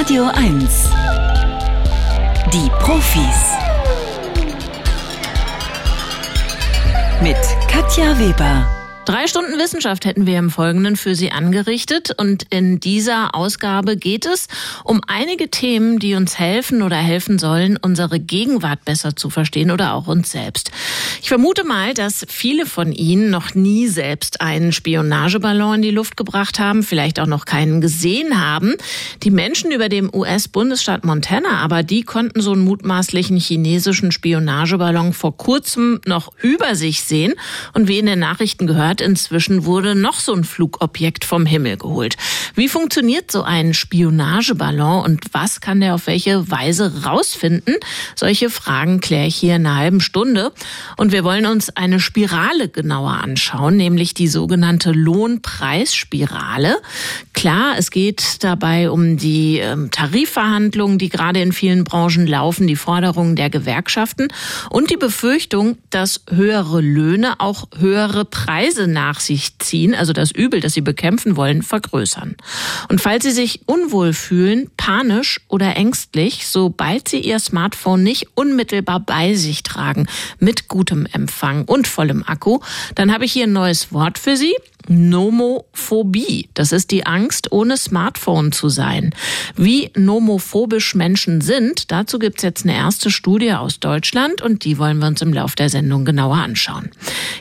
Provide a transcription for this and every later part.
Radio 1. Die Profis. Mit Katja Weber. Drei Stunden Wissenschaft hätten wir im Folgenden für Sie angerichtet. Und in dieser Ausgabe geht es um einige Themen, die uns helfen oder helfen sollen, unsere Gegenwart besser zu verstehen oder auch uns selbst. Ich vermute mal, dass viele von Ihnen noch nie selbst einen Spionageballon in die Luft gebracht haben, vielleicht auch noch keinen gesehen haben. Die Menschen über dem US-Bundesstaat Montana, aber die konnten so einen mutmaßlichen chinesischen Spionageballon vor kurzem noch über sich sehen. Und wie in den Nachrichten gehört, inzwischen wurde noch so ein Flugobjekt vom Himmel geholt. Wie funktioniert so ein Spionageballon und was kann der auf welche Weise rausfinden? Solche Fragen kläre ich hier in einer halben Stunde. Und wir wollen uns eine Spirale genauer anschauen, nämlich die sogenannte Lohnpreisspirale. Klar, es geht dabei um die ähm, Tarifverhandlungen, die gerade in vielen Branchen laufen, die Forderungen der Gewerkschaften und die Befürchtung, dass höhere Löhne auch höhere Preise nach sich ziehen, also das Übel, das sie bekämpfen wollen, vergrößern. Und falls Sie sich unwohl fühlen, panisch oder ängstlich, sobald Sie Ihr Smartphone nicht unmittelbar bei sich tragen, mit gutem Empfang und vollem Akku, dann habe ich hier ein neues Wort für Sie. Nomophobie. Das ist die Angst, ohne Smartphone zu sein. Wie nomophobisch Menschen sind, dazu gibt's jetzt eine erste Studie aus Deutschland und die wollen wir uns im Laufe der Sendung genauer anschauen.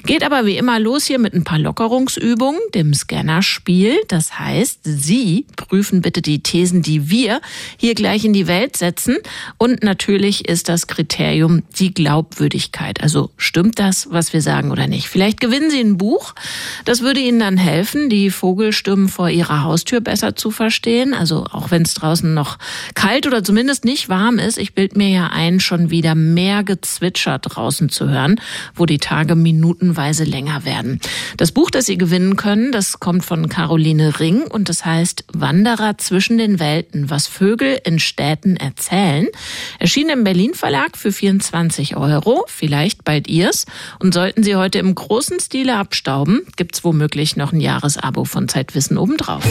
Geht aber wie immer los hier mit ein paar Lockerungsübungen, dem Scannerspiel. Das heißt, Sie prüfen bitte die Thesen, die wir hier gleich in die Welt setzen. Und natürlich ist das Kriterium die Glaubwürdigkeit. Also stimmt das, was wir sagen oder nicht? Vielleicht gewinnen Sie ein Buch. Das würde Ihnen dann helfen, die Vogelstimmen vor Ihrer Haustür besser zu verstehen. Also auch wenn es draußen noch kalt oder zumindest nicht warm ist. Ich bild mir ja ein, schon wieder mehr Gezwitscher draußen zu hören, wo die Tage minutenweise länger werden. Das Buch, das Sie gewinnen können, das kommt von Caroline Ring und das heißt Wanderer zwischen den Welten, was Vögel in Städten erzählen. Erschien im Berlin Verlag für 24 Euro, vielleicht bald Ihrs. Und sollten Sie heute im großen Stile abstauben, gibt's womöglich noch ein Jahresabo von Zeitwissen obendrauf.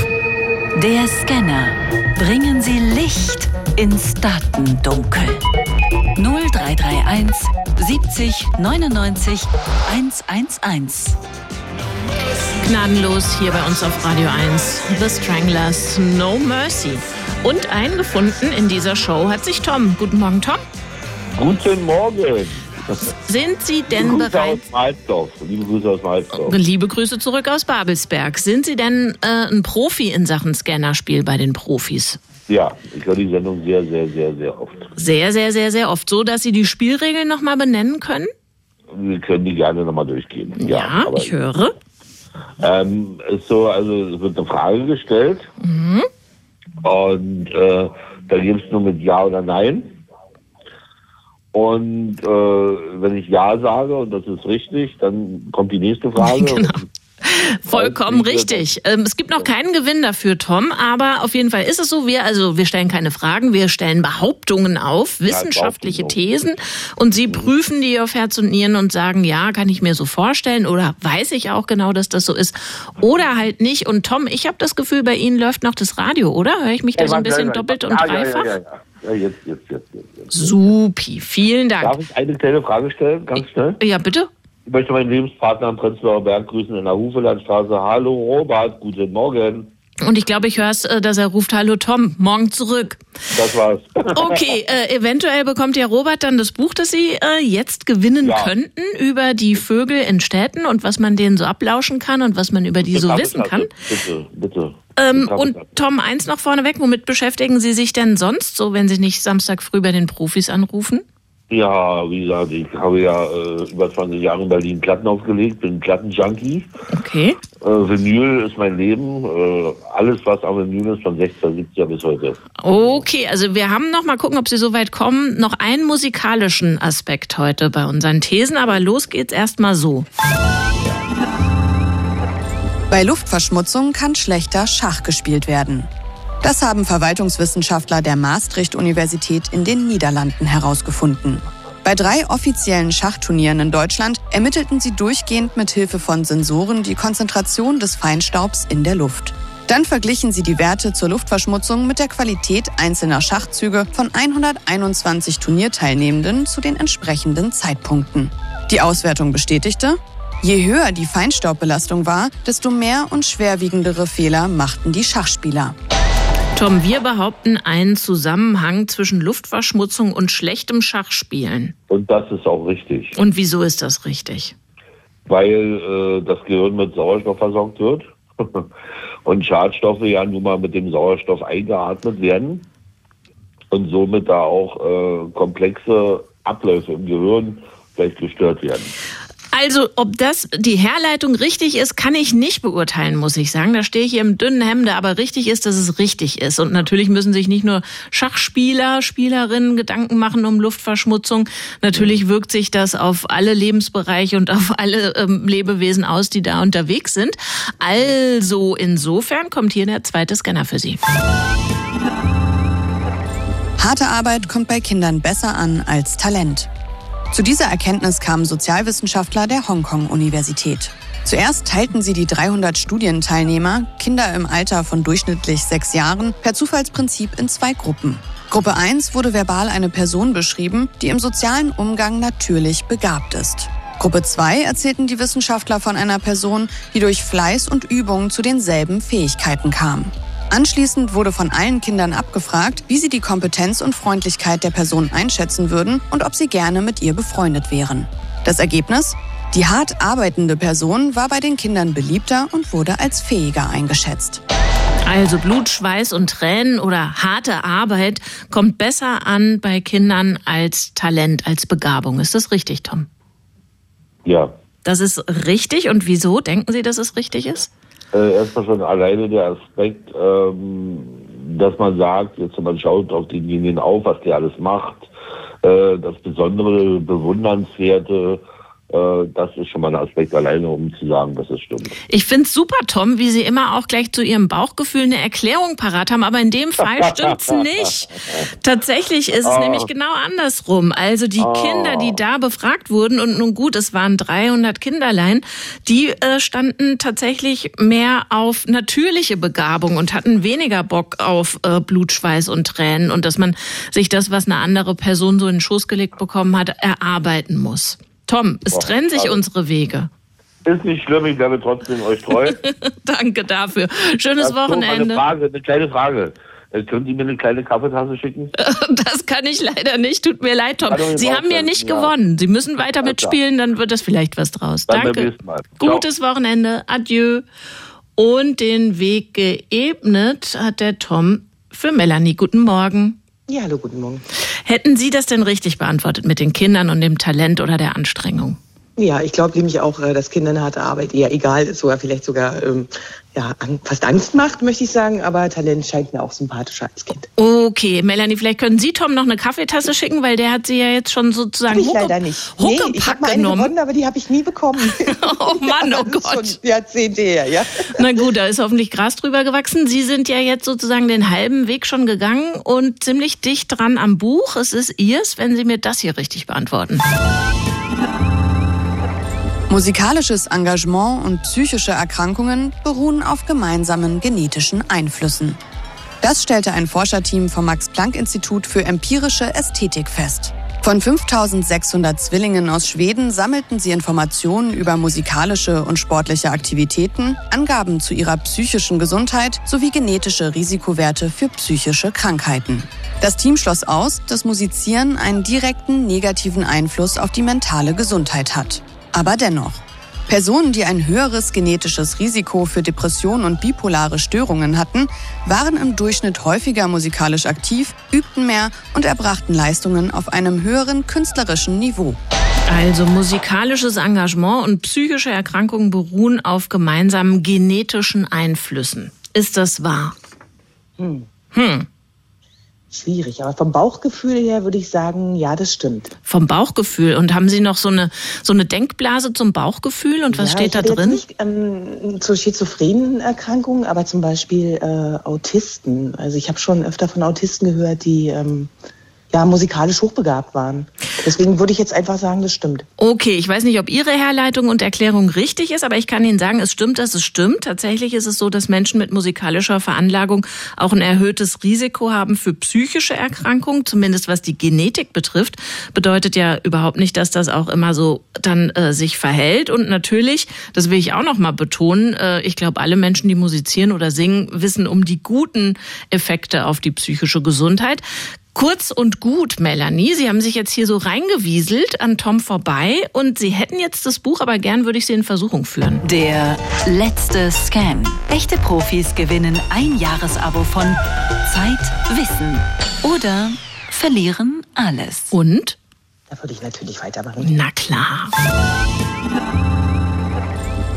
Der Scanner. Bringen Sie Licht ins Datendunkel. 0331 70 99 111. Gnadenlos hier bei uns auf Radio 1. The Stranglers, No Mercy. Und eingefunden in dieser Show hat sich Tom. Guten Morgen, Tom. Guten Morgen. Sind Sie denn Grüße bereit? aus Malzdorf. Liebe Grüße aus Malzdorf. Liebe Grüße zurück aus Babelsberg. Sind Sie denn äh, ein Profi in Sachen Scannerspiel bei den Profis? Ja, ich höre die Sendung sehr, sehr, sehr, sehr oft. Sehr, sehr, sehr, sehr oft. So, dass Sie die Spielregeln nochmal benennen können? Wir können die gerne nochmal durchgehen. Ja, aber, ich höre. Ähm, ist so, also es wird eine Frage gestellt Mhm. und äh, da gibt es nur mit Ja oder Nein. Und äh, wenn ich Ja sage und das ist richtig, dann kommt die nächste Frage. Genau. Vollkommen richtig. Ähm, es gibt noch keinen Gewinn dafür, Tom, aber auf jeden Fall ist es so, wir, also wir stellen keine Fragen, wir stellen Behauptungen auf, wissenschaftliche Behauptungen. Thesen und Sie prüfen die auf Herz und Nieren und sagen, ja, kann ich mir so vorstellen oder weiß ich auch genau, dass das so ist oder halt nicht. Und Tom, ich habe das Gefühl, bei Ihnen läuft noch das Radio, oder? Höre ich mich da so ein bisschen doppelt und ja, dreifach? Ja, ja, ja. ja jetzt, jetzt, jetzt, jetzt. Supi, vielen Dank. Darf ich eine kleine Frage stellen, ganz schnell? Ja, bitte? Ich möchte meinen Lebenspartner am Prenzlauer Berg grüßen in der Hufelandstraße. Hallo Robert, guten Morgen. Und ich glaube, ich höre es, äh, dass er ruft, hallo Tom, morgen zurück. Das war's. Okay, äh, eventuell bekommt ja Robert dann das Buch, das Sie äh, jetzt gewinnen Ja. könnten über die Vögel in Städten und was man denen so ablauschen kann und was man über die so wissen kann. Bitte, bitte. Ähm, und bitte. Tom, eins noch vorneweg, womit beschäftigen Sie sich denn sonst so, wenn Sie nicht Samstag früh bei den Profis anrufen? Ja, wie gesagt, ich habe ja äh, über 20 Jahre in Berlin Platten aufgelegt, bin Plattenjunkie. Okay. Äh, Vinyl ist mein Leben. Äh, alles, was am Vinyl ist, von 60er, 70er bis heute. Okay, also wir haben noch mal gucken, ob Sie so weit kommen. Noch einen musikalischen Aspekt heute bei unseren Thesen, aber los geht's erst mal so. Bei Luftverschmutzung kann schlechter Schach gespielt werden. Das haben Verwaltungswissenschaftler der Maastricht-Universität in den Niederlanden herausgefunden. Bei drei offiziellen Schachturnieren in Deutschland ermittelten sie durchgehend mit Hilfe von Sensoren die Konzentration des Feinstaubs in der Luft. Dann verglichen sie die Werte zur Luftverschmutzung mit der Qualität einzelner Schachzüge von 121 Turnierteilnehmenden zu den entsprechenden Zeitpunkten. Die Auswertung bestätigte, je höher die Feinstaubbelastung war, desto mehr und schwerwiegendere Fehler machten die Schachspieler. Tom, wir behaupten einen Zusammenhang zwischen Luftverschmutzung und schlechtem Schachspielen. Und das ist auch richtig. Und wieso ist das richtig? Weil äh, das Gehirn mit Sauerstoff versorgt wird und Schadstoffe ja nun mal mit dem Sauerstoff eingeatmet werden und somit da auch äh, komplexe Abläufe im Gehirn vielleicht gestört werden. Also, ob das die Herleitung richtig ist, kann ich nicht beurteilen, muss ich sagen. Da stehe ich hier im dünnen Hemde, aber richtig ist, dass es richtig ist. Und natürlich müssen sich nicht nur Schachspieler, Spielerinnen Gedanken machen um Luftverschmutzung. Natürlich wirkt sich das auf alle Lebensbereiche und auf alle ähm, Lebewesen aus, die da unterwegs sind. Also, insofern kommt hier der zweite Scanner für Sie. Harte Arbeit kommt bei Kindern besser an als Talent. Zu dieser Erkenntnis kamen Sozialwissenschaftler der Hongkong-Universität. Zuerst teilten sie die 300 Studienteilnehmer, Kinder im Alter von durchschnittlich sechs Jahren, per Zufallsprinzip in zwei Gruppen. Gruppe 1 wurde verbal eine Person beschrieben, die im sozialen Umgang natürlich begabt ist. Gruppe 2 erzählten die Wissenschaftler von einer Person, die durch Fleiß und Übung zu denselben Fähigkeiten kam. Anschließend wurde von allen Kindern abgefragt, wie sie die Kompetenz und Freundlichkeit der Person einschätzen würden und ob sie gerne mit ihr befreundet wären. Das Ergebnis? Die hart arbeitende Person war bei den Kindern beliebter und wurde als fähiger eingeschätzt. Also Blut, Schweiß und Tränen oder harte Arbeit kommt besser an bei Kindern als Talent, als Begabung. Ist das richtig, Tom? Ja. Das ist richtig. Und wieso denken Sie, dass es richtig ist? Äh, erstmal schon alleine der Aspekt, ähm, dass man sagt, jetzt man schaut auf denjenigen auf, was der alles macht, äh, das Besondere, Bewundernswerte, das ist schon mal ein Aspekt alleine, um zu sagen, dass es stimmt. Ich finde es super, Tom, wie Sie immer auch gleich zu Ihrem Bauchgefühl eine Erklärung parat haben, aber in dem Fall stimmt's nicht. Tatsächlich ist es oh. nämlich genau andersrum. Also die oh. Kinder, die da befragt wurden, und nun gut, es waren 300 Kinderlein, die äh, standen tatsächlich mehr auf natürliche Begabung und hatten weniger Bock auf äh, Blutschweiß und Tränen und dass man sich das, was eine andere Person so in den Schoß gelegt bekommen hat, erarbeiten muss. Tom, es Boah, trennen sich also, unsere Wege. Ist nicht schlimm, ich bleibe trotzdem euch treu. Danke dafür. Schönes das Wochenende. Eine, Frage, eine kleine Frage. Äh, können Sie mir eine kleine Kaffeetasse schicken? Das kann ich leider nicht. Tut mir leid, Tom. Sie haben ja nicht ja. gewonnen. Sie müssen weiter mitspielen, dann wird das vielleicht was draus. Dann Danke. Gutes Wochenende. Adieu. Und den Weg geebnet hat der Tom für Melanie. Guten Morgen. Ja, hallo, guten Morgen. Hätten Sie das denn richtig beantwortet mit den Kindern und dem Talent oder der Anstrengung? Ja, ich glaube nämlich auch, äh, dass Kindern harte Arbeit eher egal ist oder vielleicht sogar ähm, ja, fast Angst macht, möchte ich sagen. Aber Talent scheint mir auch sympathischer als Kind. Okay, Melanie, vielleicht können Sie Tom noch eine Kaffeetasse schicken, weil der hat sie ja jetzt schon sozusagen ich Hucke, leider nicht. Nee, ich habe eine gewonnen, aber die habe ich nie bekommen. oh Mann, oh Gott. Schon Jahrzehnte her, ja. Na gut, da ist hoffentlich Gras drüber gewachsen. Sie sind ja jetzt sozusagen den halben Weg schon gegangen und ziemlich dicht dran am Buch. Es ist Ihrs, wenn Sie mir das hier richtig beantworten. Musikalisches Engagement und psychische Erkrankungen beruhen auf gemeinsamen genetischen Einflüssen. Das stellte ein Forscherteam vom Max-Planck-Institut für empirische Ästhetik fest. Von 5600 Zwillingen aus Schweden sammelten sie Informationen über musikalische und sportliche Aktivitäten, Angaben zu ihrer psychischen Gesundheit sowie genetische Risikowerte für psychische Krankheiten. Das Team schloss aus, dass Musizieren einen direkten negativen Einfluss auf die mentale Gesundheit hat. Aber dennoch. Personen, die ein höheres genetisches Risiko für Depressionen und bipolare Störungen hatten, waren im Durchschnitt häufiger musikalisch aktiv, übten mehr und erbrachten Leistungen auf einem höheren künstlerischen Niveau. Also musikalisches Engagement und psychische Erkrankungen beruhen auf gemeinsamen genetischen Einflüssen. Ist das wahr? Hm. Hm. Schwierig, aber vom Bauchgefühl her würde ich sagen, ja, das stimmt. Vom Bauchgefühl. Und haben Sie noch so eine, so eine Denkblase zum Bauchgefühl und was ja, steht da drin? Jetzt nicht ähm, zur schizophrenen Erkrankungen, aber zum Beispiel äh, Autisten. Also ich habe schon öfter von Autisten gehört, die ähm, ja musikalisch hochbegabt waren. Deswegen würde ich jetzt einfach sagen, das stimmt. Okay, ich weiß nicht, ob Ihre Herleitung und Erklärung richtig ist, aber ich kann Ihnen sagen, es stimmt, dass es stimmt. Tatsächlich ist es so, dass Menschen mit musikalischer Veranlagung auch ein erhöhtes Risiko haben für psychische Erkrankungen, zumindest was die Genetik betrifft. Bedeutet ja überhaupt nicht, dass das auch immer so dann äh, sich verhält. Und natürlich, das will ich auch noch mal betonen, äh, ich glaube, alle Menschen, die musizieren oder singen, wissen um die guten Effekte auf die psychische Gesundheit. Kurz und gut, Melanie. Sie haben sich jetzt hier so reingewieselt an Tom vorbei und Sie hätten jetzt das Buch, aber gern würde ich Sie in Versuchung führen. Der letzte Scam. Echte Profis gewinnen ein Jahresabo von Zeit, Wissen oder verlieren alles. Und? Da würde ich natürlich weitermachen. Na klar.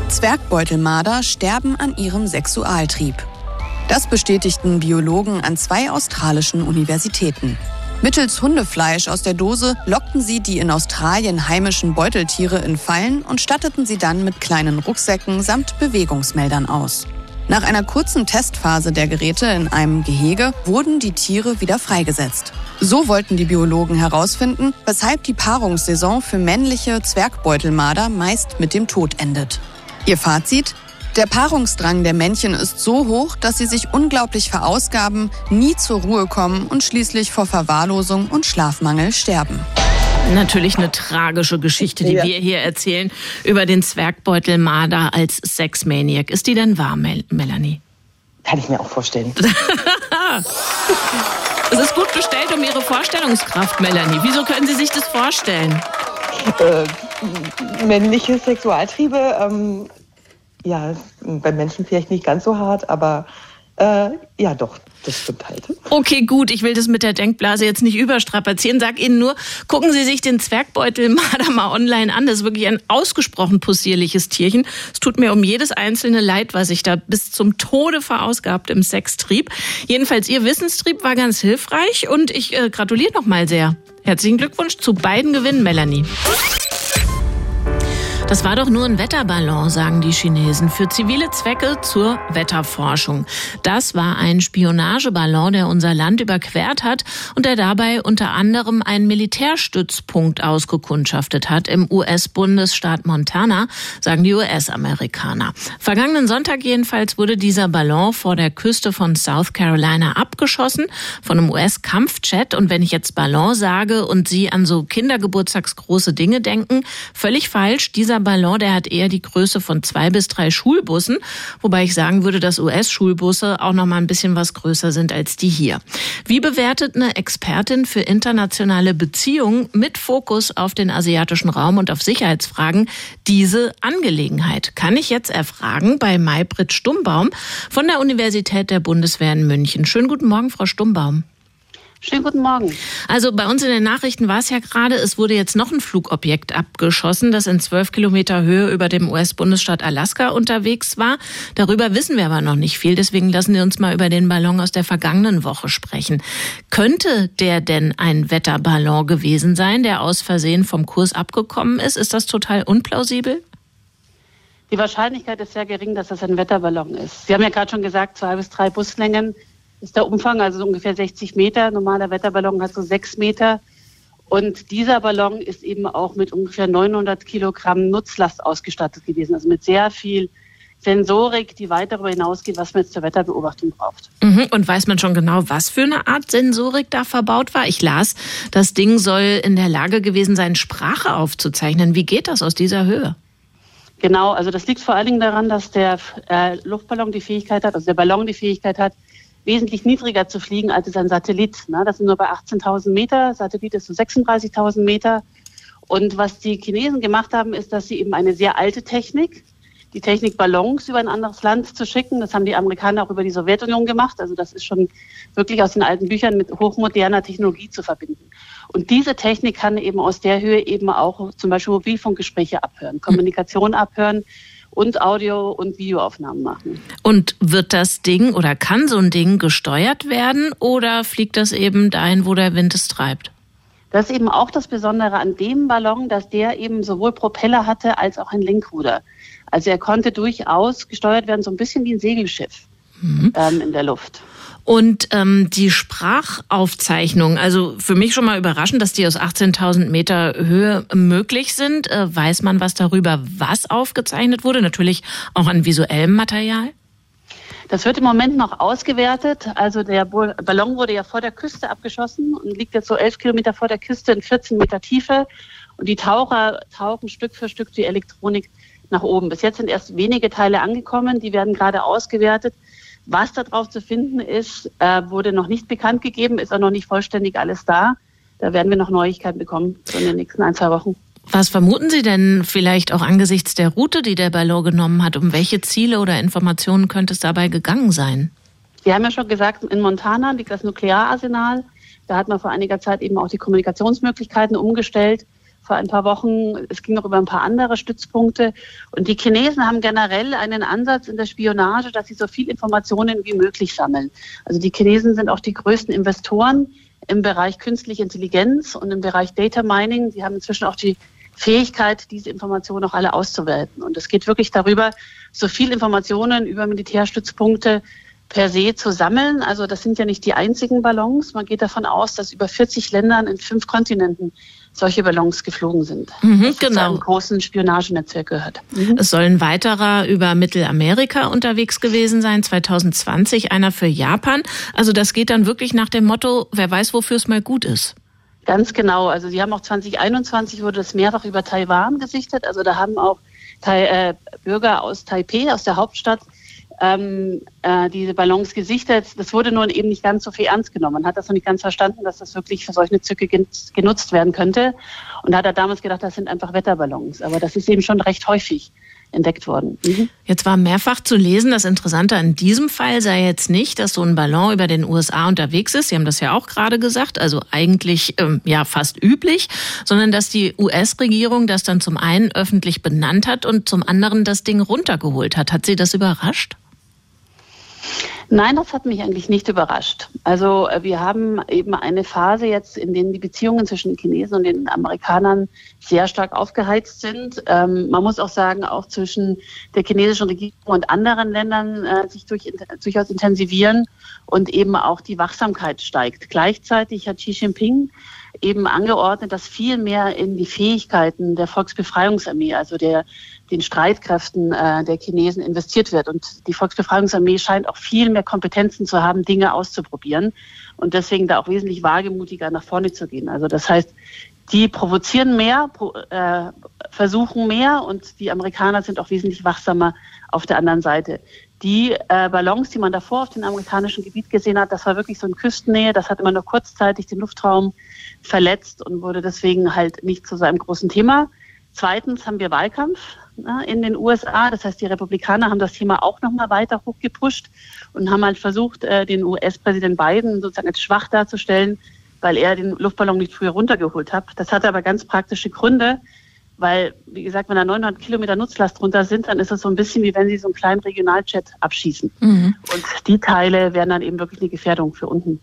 Zwergbeutelmarder sterben an ihrem Sexualtrieb. Das bestätigten Biologen an zwei australischen Universitäten. Mittels Hundefleisch aus der Dose lockten sie die in Australien heimischen Beuteltiere in Fallen und statteten sie dann mit kleinen Rucksäcken samt Bewegungsmeldern aus. Nach einer kurzen Testphase der Geräte in einem Gehege wurden die Tiere wieder freigesetzt. So wollten die Biologen herausfinden, weshalb die Paarungssaison für männliche Zwergbeutelmarder meist mit dem Tod endet. Ihr Fazit? Der Paarungsdrang der Männchen ist so hoch, dass sie sich unglaublich verausgaben, nie zur Ruhe kommen und schließlich vor Verwahrlosung und Schlafmangel sterben. Natürlich eine tragische Geschichte, die Ja. wir hier erzählen über den Zwergbeutelmarder als Sexmaniac. Ist die denn wahr, Mel Melanie? Kann ich mir auch vorstellen. Es ist gut bestellt um Ihre Vorstellungskraft, Melanie. Wieso können Sie sich das vorstellen? äh, männliche Sexualtriebe, ähm, ja, bei Menschen vielleicht nicht ganz so hart, aber äh, ja doch, das stimmt halt. Okay, gut, ich will das mit der Denkblase jetzt nicht überstrapazieren. Sag Ihnen nur, gucken Sie sich den Zwergbeutelmarder mal online an. Das ist wirklich ein ausgesprochen possierliches Tierchen. Es tut mir um jedes einzelne leid, was sich da bis zum Tode verausgabt im Sextrieb. Jedenfalls, Ihr Wissenstrieb war ganz hilfreich und ich äh, gratuliere noch mal sehr. Herzlichen Glückwunsch zu beiden Gewinnen, Melanie. Das war doch nur ein Wetterballon, sagen die Chinesen, für zivile Zwecke zur Wetterforschung. Das war ein Spionageballon, der unser Land überquert hat und der dabei unter anderem einen Militärstützpunkt ausgekundschaftet hat im US-Bundesstaat Montana, sagen die US-Amerikaner. Vergangenen Sonntag jedenfalls wurde dieser Ballon vor der Küste von South Carolina abgeschossen von einem US-Kampfjet. Und wenn ich jetzt Ballon sage und Sie an so Kindergeburtstagsgroße Dinge denken, völlig falsch. Dieser Ballon, der hat eher die Größe von zwei bis drei Schulbussen, wobei ich sagen würde, dass US-Schulbusse auch noch mal ein bisschen was größer sind als die hier. Wie bewertet eine Expertin für internationale Beziehungen mit Fokus auf den asiatischen Raum und auf Sicherheitsfragen diese Angelegenheit? Kann ich jetzt erfragen bei Maybrit Stumbaum von der Universität der Bundeswehr in München. Schönen guten Morgen, Frau Stumbaum. Schönen guten Morgen. Also bei uns in den Nachrichten war es ja gerade, es wurde jetzt noch ein Flugobjekt abgeschossen, das in zwölf Kilometer Höhe über dem US-Bundesstaat Alaska unterwegs war. Darüber wissen wir aber noch nicht viel, deswegen lassen wir uns mal über den Ballon aus der vergangenen Woche sprechen. Könnte der denn ein Wetterballon gewesen sein, der aus Versehen vom Kurs abgekommen ist? Ist das total unplausibel? Die Wahrscheinlichkeit ist sehr gering, dass das ein Wetterballon ist. Sie haben ja gerade schon gesagt, zwei bis drei Buslängen ist der Umfang, also so ungefähr 60 Meter. Normaler Wetterballon hat so sechs Meter. Und dieser Ballon ist eben auch mit ungefähr 900 Kilogramm Nutzlast ausgestattet gewesen, also mit sehr viel Sensorik, die weit darüber hinausgeht, was man jetzt zur Wetterbeobachtung braucht. Mhm. Und weiß man schon genau, was für eine Art Sensorik da verbaut war? Ich las, das Ding soll in der Lage gewesen sein, Sprache aufzuzeichnen. Wie geht das aus dieser Höhe? Genau, also das liegt vor allen Dingen daran, dass der äh, Luftballon die Fähigkeit hat, also der Ballon die Fähigkeit hat, wesentlich niedriger zu fliegen als ein Satellit. Ne? Das sind nur bei 18.000 Meter, Satellit ist so 36.000 Meter. Und was die Chinesen gemacht haben, ist, dass sie eben eine sehr alte Technik, die Technik Ballons über ein anderes Land zu schicken, das haben die Amerikaner auch über die Sowjetunion gemacht. Also das ist schon wirklich aus den alten Büchern mit hochmoderner Technologie zu verbinden. Und diese Technik kann eben aus der Höhe eben auch zum Beispiel Mobilfunkgespräche abhören, Kommunikation abhören und Audio- und Videoaufnahmen machen. Und wird das Ding oder kann so ein Ding gesteuert werden oder fliegt das eben dahin, wo der Wind es treibt? Das ist eben auch das Besondere an dem Ballon, dass der eben sowohl Propeller hatte als auch ein Lenkruder. Also er konnte durchaus gesteuert werden, so ein bisschen wie ein Segelschiff Mhm. ähm, in der Luft. Und ähm, die Sprachaufzeichnung, also für mich schon mal überraschend, dass die aus 18.000 Meter Höhe möglich sind. Äh, weiß man was darüber, was aufgezeichnet wurde? Natürlich auch an visuellem Material? Das wird im Moment noch ausgewertet. Also der Ballon wurde ja vor der Küste abgeschossen und liegt jetzt so elf Kilometer vor der Küste in 14 Meter Tiefe. Und die Taucher tauchen Stück für Stück die Elektronik nach oben. Bis jetzt sind erst wenige Teile angekommen. Die werden gerade ausgewertet. Was da drauf zu finden ist, äh, wurde noch nicht bekannt gegeben, ist auch noch nicht vollständig alles da. Da werden wir noch Neuigkeiten bekommen so in den nächsten ein, zwei Wochen. Was vermuten Sie denn vielleicht auch angesichts der Route, die der Ballon genommen hat? Um welche Ziele oder Informationen könnte es dabei gegangen sein? Wir haben ja schon gesagt, in Montana liegt das Nukleararsenal. Da hat man vor einiger Zeit eben auch die Kommunikationsmöglichkeiten umgestellt. Vor ein paar Wochen, es ging noch über ein paar andere Stützpunkte. Und die Chinesen haben generell einen Ansatz in der Spionage, dass sie so viel Informationen wie möglich sammeln. Also die Chinesen sind auch die größten Investoren im Bereich künstliche Intelligenz und im Bereich Data Mining. Sie haben inzwischen auch die Fähigkeit, diese Informationen auch alle auszuwerten. Und es geht wirklich darüber, so viel Informationen über Militärstützpunkte per se zu sammeln. Also das sind ja nicht die einzigen Ballons. Man geht davon aus, dass über 40 Ländern in fünf Kontinenten solche Ballons geflogen sind. Mhm, genau. Zu einem großen Spionagenetzwerk gehört. Mhm. Es soll ein weiterer über Mittelamerika unterwegs gewesen sein, 2020, einer für Japan. Also das geht dann wirklich nach dem Motto, wer weiß, wofür es mal gut ist. Ganz genau. Also Sie haben auch 2021 wurde das mehrfach über Taiwan gesichtet. Also da haben auch äh, Bürger aus Taipei, aus der Hauptstadt, ähm, äh, diese Ballons gesichtet. Das wurde nun eben nicht ganz so viel ernst genommen. Man hat das noch nicht ganz verstanden, dass das wirklich für solche Züge genutzt werden könnte. Und da hat er damals gedacht, das sind einfach Wetterballons. Aber das ist eben schon recht häufig entdeckt worden. Mhm. Jetzt war mehrfach zu lesen, das Interessante an diesem Fall sei jetzt nicht, dass so ein Ballon über den USA unterwegs ist. Sie haben das ja auch gerade gesagt, also eigentlich ähm, ja fast üblich, sondern dass die US-Regierung das dann zum einen öffentlich benannt hat und zum anderen das Ding runtergeholt hat. Hat Sie das überrascht? Nein, das hat mich eigentlich nicht überrascht. Also äh, wir haben eben eine Phase jetzt, in der die Beziehungen zwischen den Chinesen und den Amerikanern sehr stark aufgeheizt sind. Ähm, man muss auch sagen, auch zwischen der chinesischen Regierung und anderen Ländern äh, sich durch, durchaus intensivieren und eben auch die Wachsamkeit steigt. Gleichzeitig hat Xi Jinping eben angeordnet, dass viel mehr in die Fähigkeiten der Volksbefreiungsarmee, also der den Streitkräften äh, der Chinesen investiert wird. Und die Volksbefreiungsarmee scheint auch viel mehr Kompetenzen zu haben, Dinge auszuprobieren und deswegen da auch wesentlich wagemutiger nach vorne zu gehen. Also das heißt, die provozieren mehr, äh, versuchen mehr und die Amerikaner sind auch wesentlich wachsamer auf der anderen Seite. Die äh, Ballons, die man davor auf dem amerikanischen Gebiet gesehen hat, das war wirklich so in Küstennähe, das hat immer nur kurzzeitig den Luftraum verletzt und wurde deswegen halt nicht zu so einem großen Thema. Zweitens haben wir Wahlkampf ne, in den USA. Das heißt, die Republikaner haben das Thema auch nochmal weiter hochgepusht und haben halt versucht, äh, den US-Präsident Biden sozusagen als schwach darzustellen, weil er den Luftballon nicht früher runtergeholt hat. Das hatte aber ganz praktische Gründe, weil, wie gesagt, wenn da 900 Kilometer Nutzlast drunter sind, dann ist es so ein bisschen wie wenn Sie so einen kleinen Regionaljet abschießen. Mhm. Und die Teile wären dann eben wirklich eine Gefährdung für unten.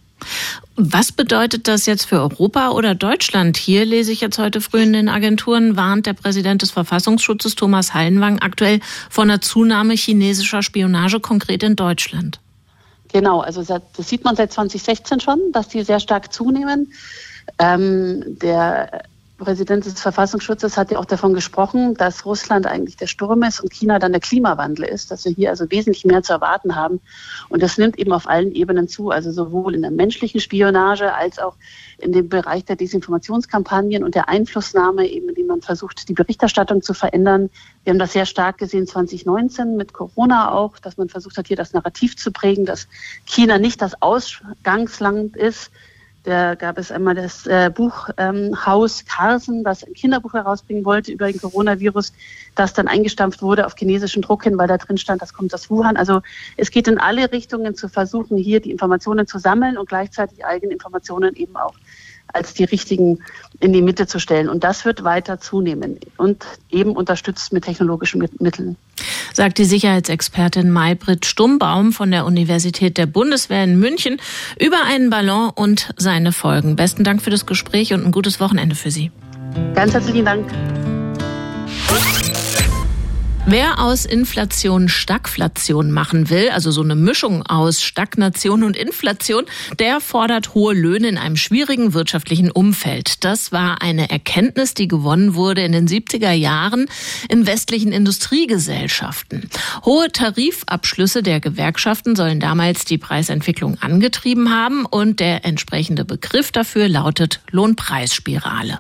Was bedeutet das jetzt für Europa oder Deutschland? Hier lese ich jetzt heute früh in den Agenturen, warnt der Präsident des Verfassungsschutzes Thomas Hallenwang aktuell vor einer Zunahme chinesischer Spionage konkret in Deutschland. Genau, also das sieht man seit 2016 schon, dass die sehr stark zunehmen. Ähm, der Präsident des Verfassungsschutzes hat ja auch davon gesprochen, dass Russland eigentlich der Sturm ist und China dann der Klimawandel ist, dass wir hier also wesentlich mehr zu erwarten haben. Und das nimmt eben auf allen Ebenen zu, also sowohl in der menschlichen Spionage als auch in dem Bereich der Desinformationskampagnen und der Einflussnahme, eben indem man versucht, die Berichterstattung zu verändern. Wir haben das sehr stark gesehen 2019 mit Corona auch, dass man versucht hat, hier das Narrativ zu prägen, dass China nicht das Ausgangsland ist, da gab es einmal das äh, Buch ähm, Carson, das ein Kinderbuch herausbringen wollte über den Coronavirus, das dann eingestampft wurde auf chinesischen Druck hin, weil da drin stand, das kommt aus Wuhan. Also es geht in alle Richtungen zu versuchen, hier die Informationen zu sammeln und gleichzeitig eigene Informationen eben auch als die richtigen in die Mitte zu stellen. Und das wird weiter zunehmen und eben unterstützt mit technologischen Mitteln. Sagt die Sicherheitsexpertin Maybrit Stummbaum von der Universität der Bundeswehr in München über einen Ballon und seine Folgen. Besten Dank für das Gespräch und ein gutes Wochenende für Sie. Ganz herzlichen Dank. Wer aus Inflation Stagflation machen will, also so eine Mischung aus Stagnation und Inflation, der fordert hohe Löhne in einem schwierigen wirtschaftlichen Umfeld. Das war eine Erkenntnis, die gewonnen wurde in den 70er Jahren in westlichen Industriegesellschaften. Hohe Tarifabschlüsse der Gewerkschaften sollen damals die Preisentwicklung angetrieben haben und der entsprechende Begriff dafür lautet Lohnpreisspirale.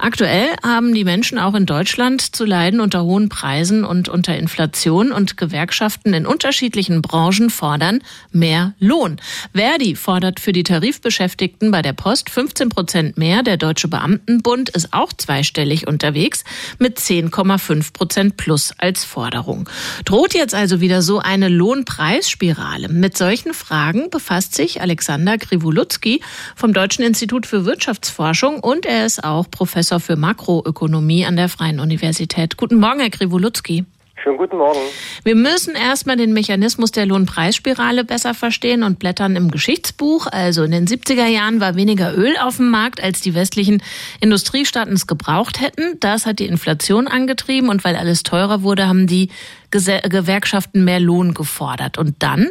Aktuell haben die Menschen auch in Deutschland zu leiden unter hohen Preisen und unter Inflation und Gewerkschaften in unterschiedlichen Branchen fordern mehr Lohn. Verdi fordert für die Tarifbeschäftigten bei der Post 15 Prozent mehr. Der Deutsche Beamtenbund ist auch zweistellig unterwegs mit 10,5 Prozent plus als Forderung. Droht jetzt also wieder so eine Lohnpreisspirale? Mit solchen Fragen befasst sich Alexander Kriwolutzki vom Deutschen Institut für Wirtschaftsforschung und er ist auch Professor für Makroökonomie an der Freien Universität. Guten Morgen, Herr Kriwolutzki. Schönen guten Morgen. Wir müssen erstmal den Mechanismus der Lohnpreisspirale besser verstehen und blättern im Geschichtsbuch. Also in den 70er Jahren war weniger Öl auf dem Markt, als die westlichen Industriestaaten es gebraucht hätten. Das hat die Inflation angetrieben und weil alles teurer wurde, haben die Gewerkschaften mehr Lohn gefordert. Und dann?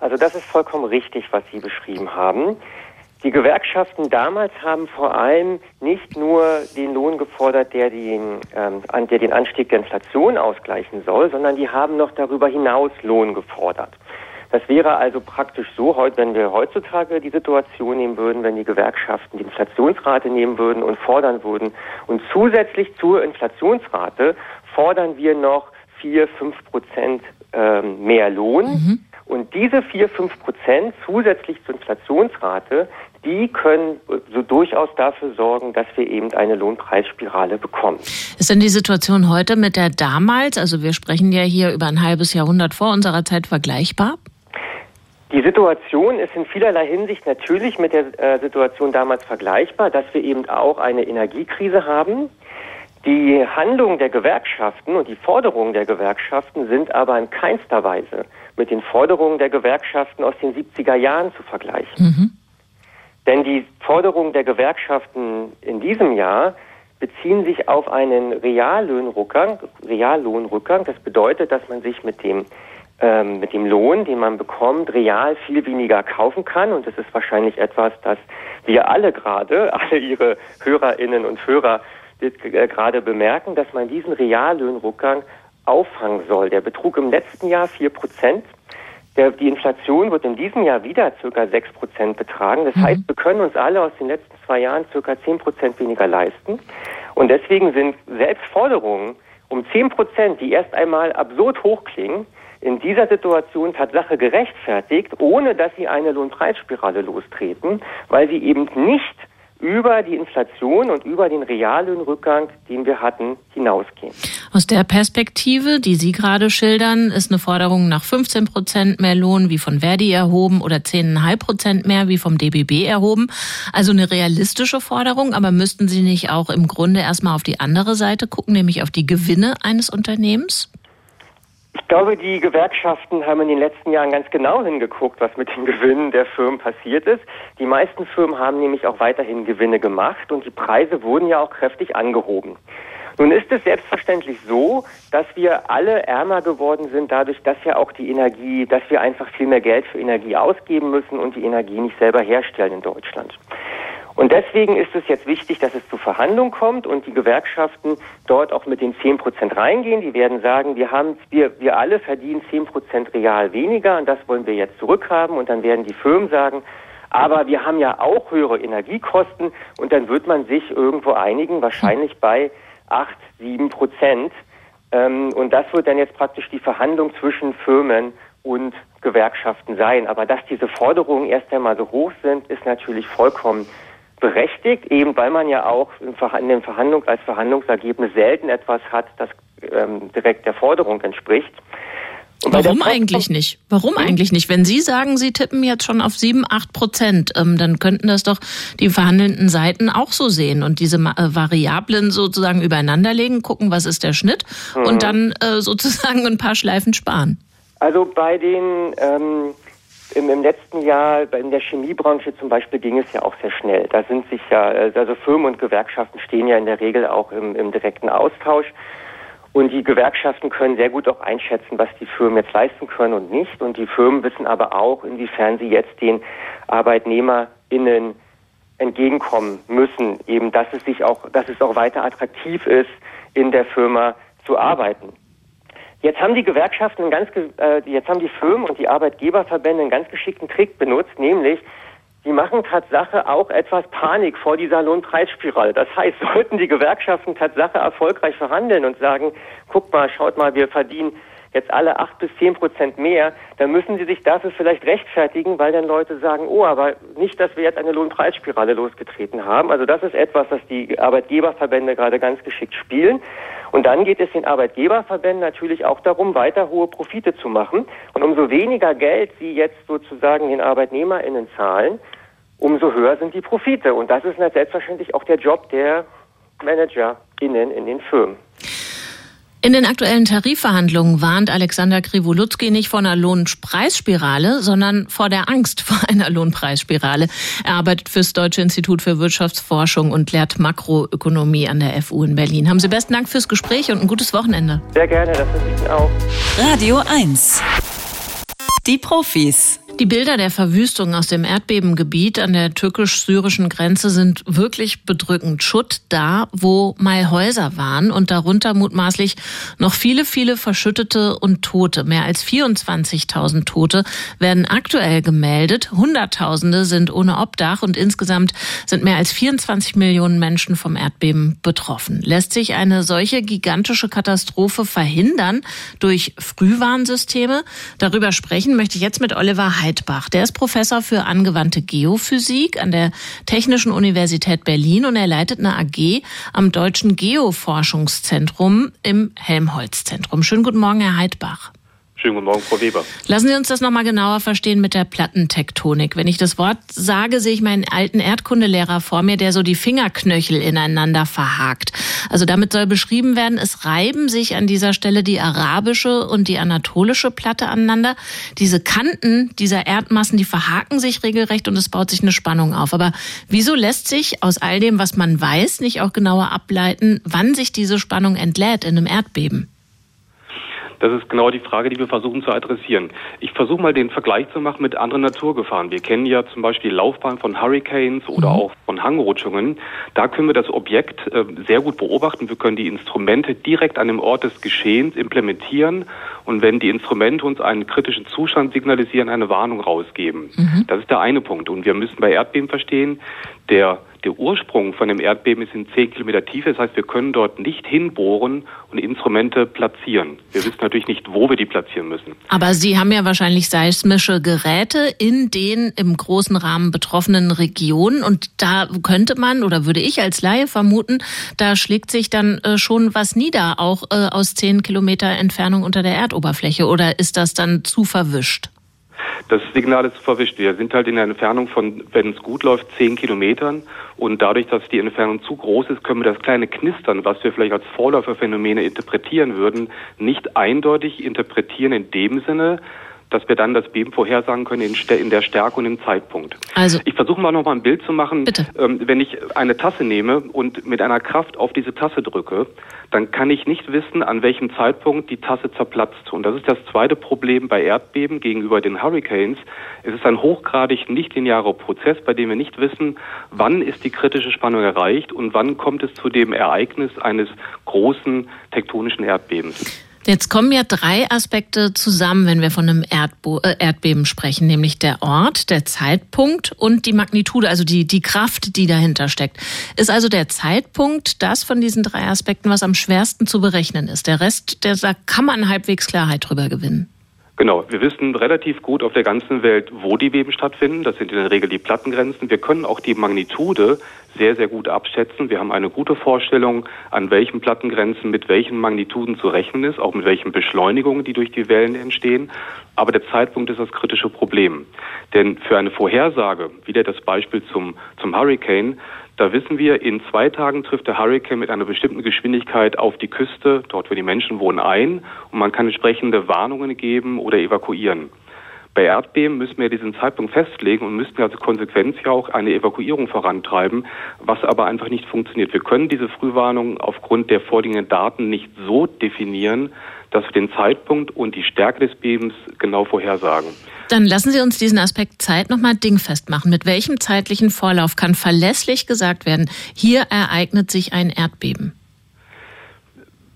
Also das ist vollkommen richtig, was Sie beschrieben haben. Die Gewerkschaften damals haben vor allem nicht nur den Lohn gefordert, der den, ähm, der den Anstieg der Inflation ausgleichen soll, sondern die haben noch darüber hinaus Lohn gefordert. Das wäre also praktisch so, wenn wir heutzutage die Situation nehmen würden, wenn die Gewerkschaften die Inflationsrate nehmen würden und fordern würden. Und zusätzlich zur Inflationsrate fordern wir noch vier, fünf Prozent ähm, mehr Lohn. Mhm. Und diese vier, fünf Prozent zusätzlich zur Inflationsrate, die können so durchaus dafür sorgen, dass wir eben eine Lohnpreisspirale bekommen. Ist denn die Situation heute mit der damals, also wir sprechen ja hier über ein halbes Jahrhundert vor unserer Zeit, vergleichbar? Die Situation ist in vielerlei Hinsicht natürlich mit der äh, Situation damals vergleichbar, dass wir eben auch eine Energiekrise haben. Die Handlungen der Gewerkschaften und die Forderungen der Gewerkschaften sind aber in keinster Weise mit den Forderungen der Gewerkschaften aus den 70er Jahren zu vergleichen. Mhm. Denn die Forderungen der Gewerkschaften in diesem Jahr beziehen sich auf einen Reallohnrückgang. Reallohnrückgang. Das bedeutet, dass man sich mit dem ähm, mit dem Lohn, den man bekommt, real viel weniger kaufen kann. Und das ist wahrscheinlich etwas, das wir alle gerade, alle Ihre Hörerinnen und Hörer äh, gerade bemerken, dass man diesen Reallohnrückgang auffangen soll. Der betrug im letzten Jahr vier Prozent. Der, die Inflation wird in diesem Jahr wieder circa sechs Prozent betragen. Das mhm. heißt, wir können uns alle aus den letzten zwei Jahren circa zehn Prozent weniger leisten. Und deswegen sind selbst Forderungen um zehn Prozent, die erst einmal absurd hoch klingen, in dieser Situation Tatsache gerechtfertigt, ohne dass sie eine Lohnpreisspirale lostreten, weil sie eben nicht über die Inflation und über den Reallöhnrückgang, den wir hatten, hinausgehen. Aus der Perspektive, die Sie gerade schildern, ist eine Forderung nach 15 Prozent mehr Lohn wie von Verdi erhoben oder 10,5 Prozent mehr wie vom DBB erhoben. Also eine realistische Forderung, aber müssten Sie nicht auch im Grunde erstmal auf die andere Seite gucken, nämlich auf die Gewinne eines Unternehmens? Ich glaube, die Gewerkschaften haben in den letzten Jahren ganz genau hingeguckt, was mit den Gewinnen der Firmen passiert ist. Die meisten Firmen haben nämlich auch weiterhin Gewinne gemacht und die Preise wurden ja auch kräftig angehoben. Nun ist es selbstverständlich so, dass wir alle ärmer geworden sind dadurch, dass ja auch die Energie, dass wir einfach viel mehr Geld für Energie ausgeben müssen und die Energie nicht selber herstellen in Deutschland. Und deswegen ist es jetzt wichtig, dass es zu Verhandlungen kommt und die Gewerkschaften dort auch mit den 10 Prozent reingehen. Die werden sagen, wir haben, wir, wir alle verdienen 10 Prozent real weniger und das wollen wir jetzt zurückhaben. Und dann werden die Firmen sagen, aber wir haben ja auch höhere Energiekosten und dann wird man sich irgendwo einigen, wahrscheinlich bei 8, 7 Prozent. Ähm, und das wird dann jetzt praktisch die Verhandlung zwischen Firmen und Gewerkschaften sein. Aber dass diese Forderungen erst einmal so hoch sind, ist natürlich vollkommen berechtigt, eben weil man ja auch in den Verhandlungen als Verhandlungsergebnis selten etwas hat, das ähm, direkt der Forderung entspricht. Warum eigentlich nicht? Warum hm? eigentlich nicht? Wenn Sie sagen, Sie tippen jetzt schon auf 7, 8 Prozent, ähm, dann könnten das doch die verhandelnden Seiten auch so sehen und diese äh, Variablen sozusagen übereinanderlegen, gucken, was ist der Schnitt mhm. und dann äh, sozusagen ein paar Schleifen sparen. Also bei den ähm, im, im, letzten Jahr in der Chemiebranche zum Beispiel ging es ja auch sehr schnell. Da sind sich ja, also Firmen und Gewerkschaften stehen ja in der Regel auch im, im direkten Austausch. Und die Gewerkschaften können sehr gut auch einschätzen, was die Firmen jetzt leisten können und nicht. Und die Firmen wissen aber auch, inwiefern sie jetzt den ArbeitnehmerInnen entgegenkommen müssen, eben, dass es sich auch, dass es auch weiter attraktiv ist, in der Firma zu arbeiten. Jetzt haben die Gewerkschaften einen ganz, äh, jetzt haben die Firmen und die Arbeitgeberverbände einen ganz geschickten Trick benutzt, nämlich die machen Tatsache auch etwas Panik vor dieser Lohnpreisspirale. Das heißt, sollten die Gewerkschaften Tatsache erfolgreich verhandeln und sagen, guck mal, schaut mal, wir verdienen jetzt alle acht bis zehn Prozent mehr, dann müssen sie sich dafür vielleicht rechtfertigen, weil dann Leute sagen, oh, aber nicht, dass wir jetzt eine Lohnpreisspirale losgetreten haben. Also das ist etwas, das die Arbeitgeberverbände gerade ganz geschickt spielen. Und dann geht es den Arbeitgeberverbänden natürlich auch darum, weiter hohe Profite zu machen. Und umso weniger Geld sie jetzt sozusagen den ArbeitnehmerInnen zahlen, umso höher sind die Profite. Und das ist selbstverständlich auch der Job der ManagerInnen in den Firmen. In den aktuellen Tarifverhandlungen warnt Alexander Krivolutski nicht vor einer Lohnpreisspirale, sondern vor der Angst vor einer Lohnpreisspirale. Er arbeitet fürs Deutsche Institut für Wirtschaftsforschung und lehrt Makroökonomie an der FU in Berlin. Haben Sie besten Dank fürs Gespräch und ein gutes Wochenende. Sehr gerne, das wünsche ich Ihnen auch. Radio 1. Die Profis. Die Bilder der Verwüstung aus dem Erdbebengebiet an der türkisch-syrischen Grenze sind wirklich bedrückend. Schutt da, wo mal Häuser waren und darunter mutmaßlich noch viele, viele Verschüttete und Tote. Mehr als 24.000 Tote werden aktuell gemeldet. Hunderttausende sind ohne Obdach und insgesamt sind mehr als 24 Millionen Menschen vom Erdbeben betroffen. Lässt sich eine solche gigantische Katastrophe verhindern durch Frühwarnsysteme? Darüber sprechen möchte ich jetzt mit Oliver Heidbach. Der ist Professor für angewandte Geophysik an der Technischen Universität Berlin und er leitet eine AG am Deutschen Geoforschungszentrum im Helmholtz-Zentrum. Schönen guten Morgen, Herr Heidbach. Schönen guten Morgen, Frau Weber. Lassen Sie uns das nochmal genauer verstehen mit der Plattentektonik. Wenn ich das Wort sage, sehe ich meinen alten Erdkundelehrer vor mir, der so die Fingerknöchel ineinander verhakt. Also damit soll beschrieben werden, es reiben sich an dieser Stelle die arabische und die anatolische Platte aneinander. Diese Kanten dieser Erdmassen, die verhaken sich regelrecht und es baut sich eine Spannung auf. Aber wieso lässt sich aus all dem, was man weiß, nicht auch genauer ableiten, wann sich diese Spannung entlädt in einem Erdbeben? Das ist genau die Frage, die wir versuchen zu adressieren. Ich versuche mal den Vergleich zu machen mit anderen Naturgefahren. Wir kennen ja zum Beispiel die Laufbahn von Hurricanes oder mhm. auch von Hangrutschungen. Da können wir das Objekt äh, sehr gut beobachten. Wir können die Instrumente direkt an dem Ort des Geschehens implementieren und wenn die Instrumente uns einen kritischen Zustand signalisieren, eine Warnung rausgeben. Mhm. Das ist der eine Punkt. Und wir müssen bei Erdbeben verstehen, der der Ursprung von dem Erdbeben ist in zehn Kilometer Tiefe. Das heißt, wir können dort nicht hinbohren und Instrumente platzieren. Wir wissen natürlich nicht, wo wir die platzieren müssen. Aber Sie haben ja wahrscheinlich seismische Geräte in den im großen Rahmen betroffenen Regionen. Und da könnte man oder würde ich als Laie vermuten, da schlägt sich dann äh, schon was nieder, auch äh, aus zehn Kilometer Entfernung unter der Erdoberfläche. Oder ist das dann zu verwischt? Das Signal ist verwischt. Wir sind halt in einer Entfernung von, wenn es gut läuft, zehn Kilometern. Und dadurch, dass die Entfernung zu groß ist, können wir das kleine Knistern, was wir vielleicht als Vorläuferphänomene interpretieren würden, nicht eindeutig interpretieren in dem Sinne, dass wir dann das Beben vorhersagen können in, der Stärke und im Zeitpunkt. Also ich versuche mal noch mal ein Bild zu machen. Bitte. Ähm, wenn ich eine Tasse nehme und mit einer Kraft auf diese Tasse drücke, dann kann ich nicht wissen, an welchem Zeitpunkt die Tasse zerplatzt. Und das ist das zweite Problem bei Erdbeben gegenüber den Hurricanes. Es ist ein hochgradig nichtlinearer Prozess, bei dem wir nicht wissen, wann ist die kritische Spannung erreicht und wann kommt es zu dem Ereignis eines großen tektonischen Erdbebens. Jetzt kommen ja drei Aspekte zusammen, wenn wir von einem Erdbo äh, Erdbeben sprechen, nämlich der Ort, der Zeitpunkt und die Magnitude, also die, die Kraft, die dahinter steckt. Ist also der Zeitpunkt das von diesen drei Aspekten, was am schwersten zu berechnen ist? Der Rest, der, da kann man halbwegs Klarheit drüber gewinnen. Genau, wir wissen relativ gut auf der ganzen Welt, wo die Beben stattfinden. Das sind in der Regel die Plattengrenzen. Wir können auch die Magnitude sehr, sehr gut abschätzen. Wir haben eine gute Vorstellung, an welchen Plattengrenzen mit welchen Magnituden zu rechnen ist, auch mit welchen Beschleunigungen, die durch die Wellen entstehen. Aber der Zeitpunkt ist das kritische Problem. Denn für eine Vorhersage, wieder das Beispiel zum, zum Hurricane, da wissen wir, in zwei Tagen trifft der Hurricane mit einer bestimmten Geschwindigkeit auf die Küste, dort wo die Menschen wohnen, ein und man kann entsprechende Warnungen geben oder evakuieren. Bei Erdbeben müssen wir diesen Zeitpunkt festlegen und müssten als Konsequenz ja auch eine Evakuierung vorantreiben, was aber einfach nicht funktioniert. Wir können diese Frühwarnung aufgrund der vorliegenden Daten nicht so definieren, dass wir den Zeitpunkt und die Stärke des Bebens genau vorhersagen. Dann lassen Sie uns diesen Aspekt Zeit nochmal dingfest machen. Mit welchem zeitlichen Vorlauf kann verlässlich gesagt werden, hier ereignet sich ein Erdbeben?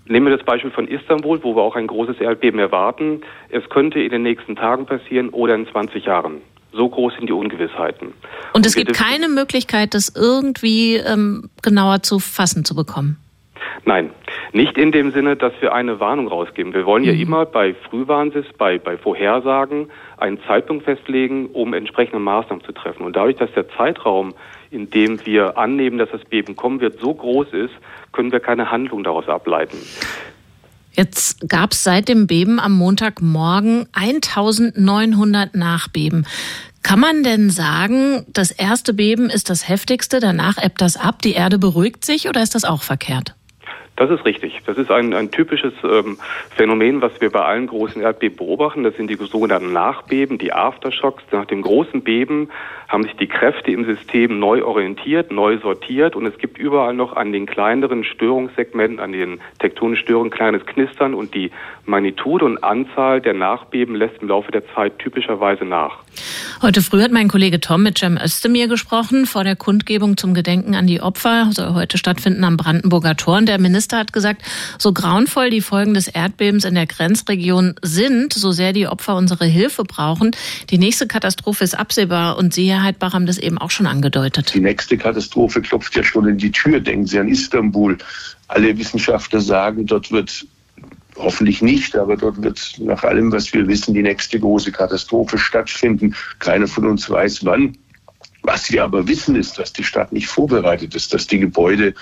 Nehmen wir das Beispiel von Istanbul, wo wir auch ein großes Erdbeben erwarten. Es könnte in den nächsten Tagen passieren oder in 20 Jahren. So groß sind die Ungewissheiten. Und es gibt keine Möglichkeit, das irgendwie ähm, genauer zu fassen zu bekommen. Nein, nicht in dem Sinne, dass wir eine Warnung rausgeben. Wir wollen ja mhm. immer bei Frühwarnsys, bei, bei Vorhersagen einen Zeitpunkt festlegen, um entsprechende Maßnahmen zu treffen. Und dadurch, dass der Zeitraum, in dem wir annehmen, dass das Beben kommen wird, so groß ist, können wir keine Handlung daraus ableiten. Jetzt gab es seit dem Beben am Montagmorgen 1900 Nachbeben. Kann man denn sagen, das erste Beben ist das heftigste, danach ebbt das ab, die Erde beruhigt sich oder ist das auch verkehrt? Das ist richtig. Das ist ein, ein typisches ähm, Phänomen, was wir bei allen großen Erdbeben beobachten. Das sind die sogenannten Nachbeben, die Aftershocks. Nach dem großen Beben haben sich die Kräfte im System neu orientiert, neu sortiert und es gibt überall noch an den kleineren Störungssegmenten, an den tektonischen Störungen kleines Knistern und die Magnitude und Anzahl der Nachbeben lässt im Laufe der Zeit typischerweise nach. Heute früh hat mein Kollege Tom mit Cem Özdemir gesprochen vor der Kundgebung zum Gedenken an die Opfer, soll heute stattfinden am Brandenburger Tor. Und der Minister hat gesagt, so grauenvoll die Folgen des Erdbebens in der Grenzregion sind, so sehr die Opfer unsere Hilfe brauchen, die nächste Katastrophe ist absehbar und Sie, Herr Heidbach, haben das eben auch schon angedeutet. Die nächste Katastrophe klopft ja schon in die Tür. Denken Sie an Istanbul. Alle Wissenschaftler sagen, dort wird Hoffentlich nicht, aber dort wird nach allem, was wir wissen, die nächste große Katastrophe stattfinden. Keiner von uns weiß wann. Was wir aber wissen, ist, dass die Stadt nicht vorbereitet ist, dass die Gebäude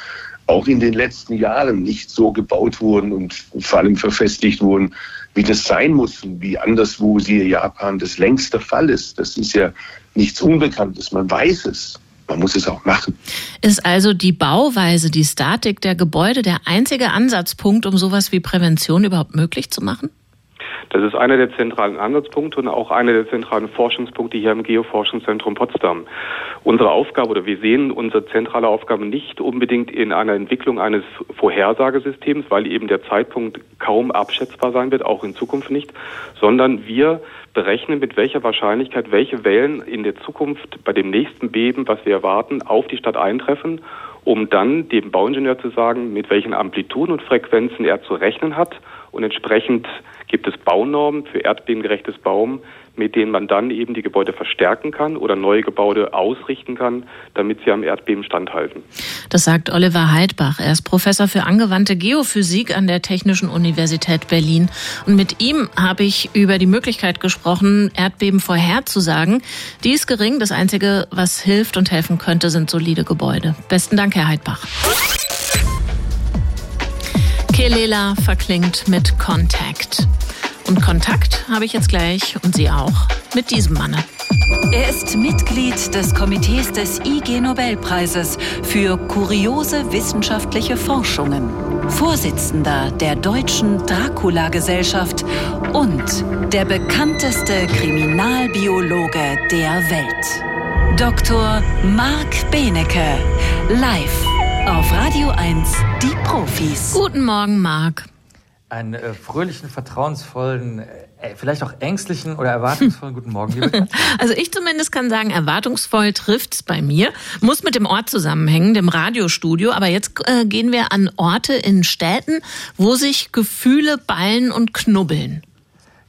auch in den letzten Jahren nicht so gebaut wurden und vor allem verfestigt wurden, wie das sein muss und wie anderswo, siehe Japan, das längst der Fall ist. Das ist ja nichts Unbekanntes, man weiß es. Man muss es auch machen. Ist also die Bauweise, die Statik der Gebäude der einzige Ansatzpunkt, um sowas wie Prävention überhaupt möglich zu machen? Das ist einer der zentralen Ansatzpunkte und auch einer der zentralen Forschungspunkte hier im Geoforschungszentrum Potsdam. Unsere Aufgabe oder wir sehen unsere zentrale Aufgabe nicht unbedingt in einer Entwicklung eines Vorhersagesystems, weil eben der Zeitpunkt kaum abschätzbar sein wird, auch in Zukunft nicht, sondern wir berechnen, mit welcher Wahrscheinlichkeit welche Wellen in der Zukunft bei dem nächsten Beben, was wir erwarten, auf die Stadt eintreffen, um dann dem Bauingenieur zu sagen, mit welchen Amplituden und Frequenzen er zu rechnen hat und entsprechend gibt es Baunormen für erdbebengerechtes Bauen, mit denen man dann eben die Gebäude verstärken kann oder neue Gebäude ausrichten kann, damit sie am Erdbeben standhalten. Das sagt Oliver Heidbach. Er ist Professor für angewandte Geophysik an der Technischen Universität Berlin. Und mit ihm habe ich über die Möglichkeit gesprochen, Erdbeben vorherzusagen. Die ist gering. Das Einzige, was hilft und helfen könnte, sind solide Gebäude. Besten Dank, Herr Heidbach. Kelela verklingt mit Contact. Und Kontakt habe ich jetzt gleich und Sie auch mit diesem Manne. Er ist Mitglied des Komitees des IG Nobelpreises für kuriose wissenschaftliche Forschungen, Vorsitzender der Deutschen Dracula-Gesellschaft und der bekannteste Kriminalbiologe der Welt. Dr. Marc Benecke, live auf Radio 1, die Profis. Guten Morgen, Marc einen äh, fröhlichen, vertrauensvollen, äh, vielleicht auch ängstlichen oder erwartungsvollen guten Morgen, liebe Katja. Also ich zumindest kann sagen, erwartungsvoll trifft's bei mir. Muss mit dem Ort zusammenhängen, dem Radiostudio. Aber jetzt äh, gehen wir an Orte in Städten, wo sich Gefühle ballen und knubbeln.